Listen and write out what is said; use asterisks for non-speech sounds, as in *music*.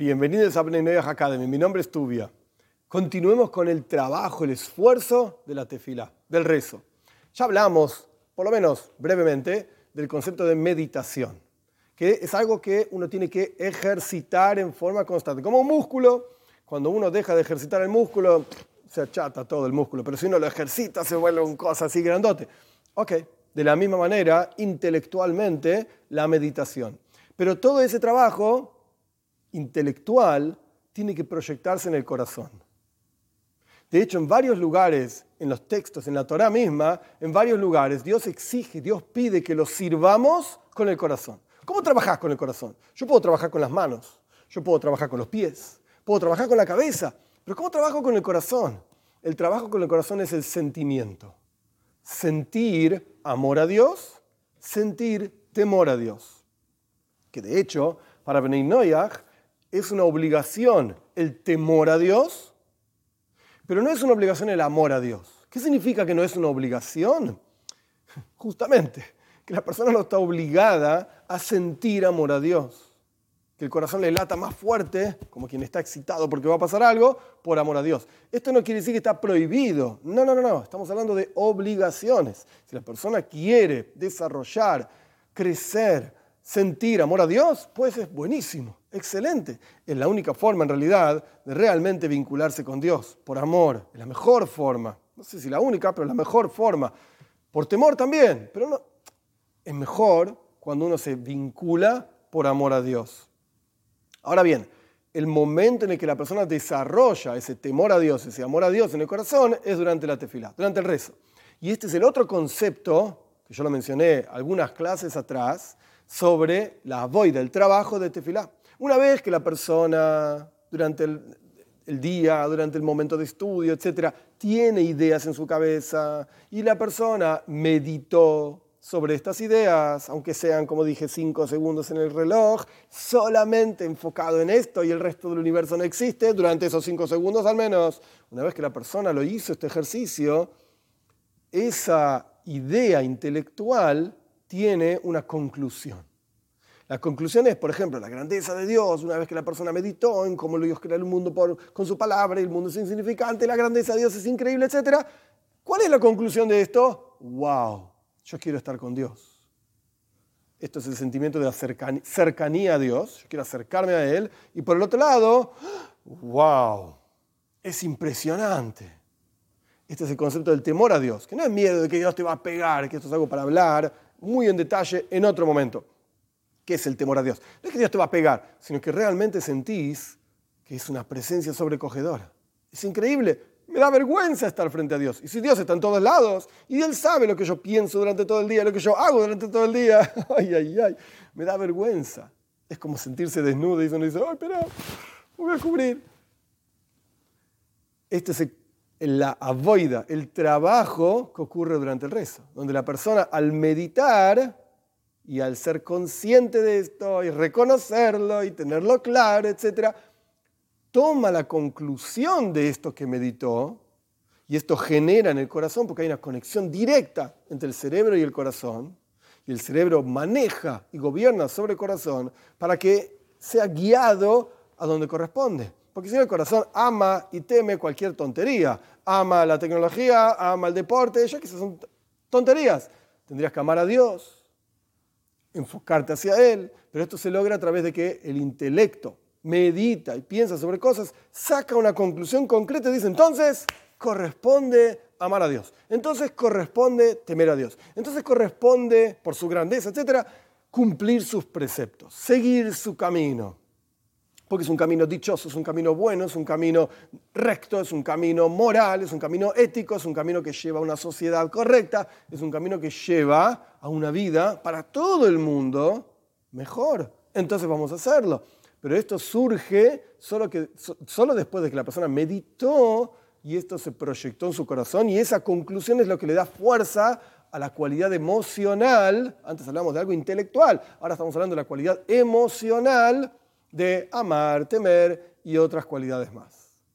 Bienvenidos a Bnei Academy. Mi nombre es Tubia. Continuemos con el trabajo, el esfuerzo de la tefila, del rezo. Ya hablamos, por lo menos brevemente, del concepto de meditación, que es algo que uno tiene que ejercitar en forma constante. Como un músculo, cuando uno deja de ejercitar el músculo, se achata todo el músculo, pero si uno lo ejercita, se vuelve un cosa así grandote. Ok, de la misma manera, intelectualmente, la meditación. Pero todo ese trabajo intelectual tiene que proyectarse en el corazón. De hecho, en varios lugares, en los textos, en la Torah misma, en varios lugares, Dios exige, Dios pide que lo sirvamos con el corazón. ¿Cómo trabajas con el corazón? Yo puedo trabajar con las manos, yo puedo trabajar con los pies, puedo trabajar con la cabeza, pero ¿cómo trabajo con el corazón? El trabajo con el corazón es el sentimiento. Sentir amor a Dios, sentir temor a Dios. Que de hecho, para Benay Noyach, es una obligación el temor a Dios, pero no es una obligación el amor a Dios. ¿Qué significa que no es una obligación? Justamente, que la persona no está obligada a sentir amor a Dios. Que el corazón le lata más fuerte, como quien está excitado porque va a pasar algo, por amor a Dios. Esto no quiere decir que está prohibido. No, no, no, no. Estamos hablando de obligaciones. Si la persona quiere desarrollar, crecer, sentir amor a Dios, pues es buenísimo, excelente. Es la única forma en realidad de realmente vincularse con Dios, por amor, es la mejor forma. No sé si la única, pero la mejor forma. Por temor también, pero no. Es mejor cuando uno se vincula por amor a Dios. Ahora bien, el momento en el que la persona desarrolla ese temor a Dios, ese amor a Dios en el corazón, es durante la tefilá, durante el rezo. Y este es el otro concepto, que yo lo mencioné algunas clases atrás, sobre la voy del trabajo de tefilá. Una vez que la persona durante el, día, durante el momento de estudio, etcétera, tiene ideas en su cabeza y la persona meditó sobre estas ideas, aunque sean, como dije, cinco segundos en el reloj, solamente enfocado en esto y el resto del universo no existe, durante esos cinco segundos al menos, una vez que la persona lo hizo, este ejercicio, esa idea intelectual tiene una conclusión. La conclusión es, por ejemplo, la grandeza de Dios, una vez que la persona meditó en cómo Dios crea el mundo con su palabra y el mundo es insignificante, la grandeza de Dios es increíble, etc. ¿Cuál es la conclusión de esto? ¡Wow! Yo quiero estar con Dios. Esto es el sentimiento de la cercanía a Dios, yo quiero acercarme a Él. Y por el otro lado, ¡wow! Es impresionante. Este es el concepto del temor a Dios, que no es miedo de que Dios te va a pegar, que esto es algo para hablar muy en detalle en otro momento. ¿Qué es el temor a Dios? No es que Dios te va a pegar, sino que realmente sentís que es una presencia sobrecogedora. Es increíble. Me da vergüenza estar frente a Dios. Y si Dios está en todos lados, y Él sabe lo que yo pienso durante todo el día, lo que yo hago durante todo el día, *laughs* ay, ay, ay, me da vergüenza. Es como sentirse desnudo y uno dice, ay, espera, voy a cubrir. Este es el la avoida, el trabajo que ocurre durante el rezo, donde la persona al meditar y al ser consciente de esto y reconocerlo y tenerlo claro, etc., toma la conclusión de esto que meditó y esto genera en el corazón, porque hay una conexión directa entre el cerebro y el corazón, y el cerebro maneja y gobierna sobre el corazón para que sea guiado a donde corresponde. Porque si el corazón ama y teme cualquier tontería. Ama la tecnología, ama el deporte, ya que esas son tonterías. Tendrías que amar a Dios, enfocarte hacia Él, pero esto se logra a través de que el intelecto medita y piensa sobre cosas, saca una conclusión concreta y dice, entonces corresponde amar a Dios. Entonces corresponde temer a Dios. Entonces corresponde, por su grandeza, etcétera, cumplir sus preceptos, seguir su camino porque es un camino dichoso, es un camino bueno, es un camino recto, es un camino moral, es un camino ético, es un camino que lleva a una sociedad correcta, es un camino que lleva a una vida para todo el mundo mejor. Entonces vamos a hacerlo. Pero esto surge solo, que, solo después de que la persona meditó y esto se proyectó en su corazón y esa conclusión es lo que le da fuerza a la cualidad emocional. Antes hablamos de algo intelectual, ahora estamos hablando de la cualidad emocional de amar, temer y otras cualidades más.